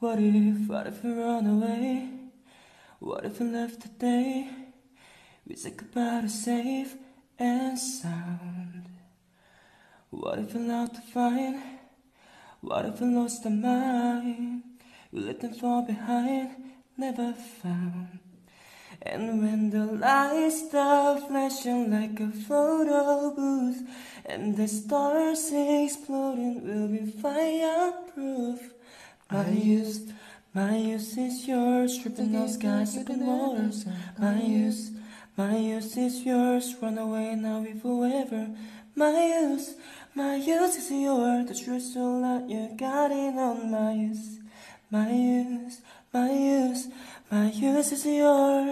What if, what if we run away? What if we left today? We said goodbye to safe and sound. What if we allowed to find? What if we lost our mind? We let them fall behind, never found. And when the lights start flashing like a photo booth And the stars exploding, we'll be fireproof My use, my use is yours Tripping on skies, sipping waters. My use, my use is yours Run away now we forever. My use, my use is yours The truth so loud you got it on my use. My use, my use, my use is yours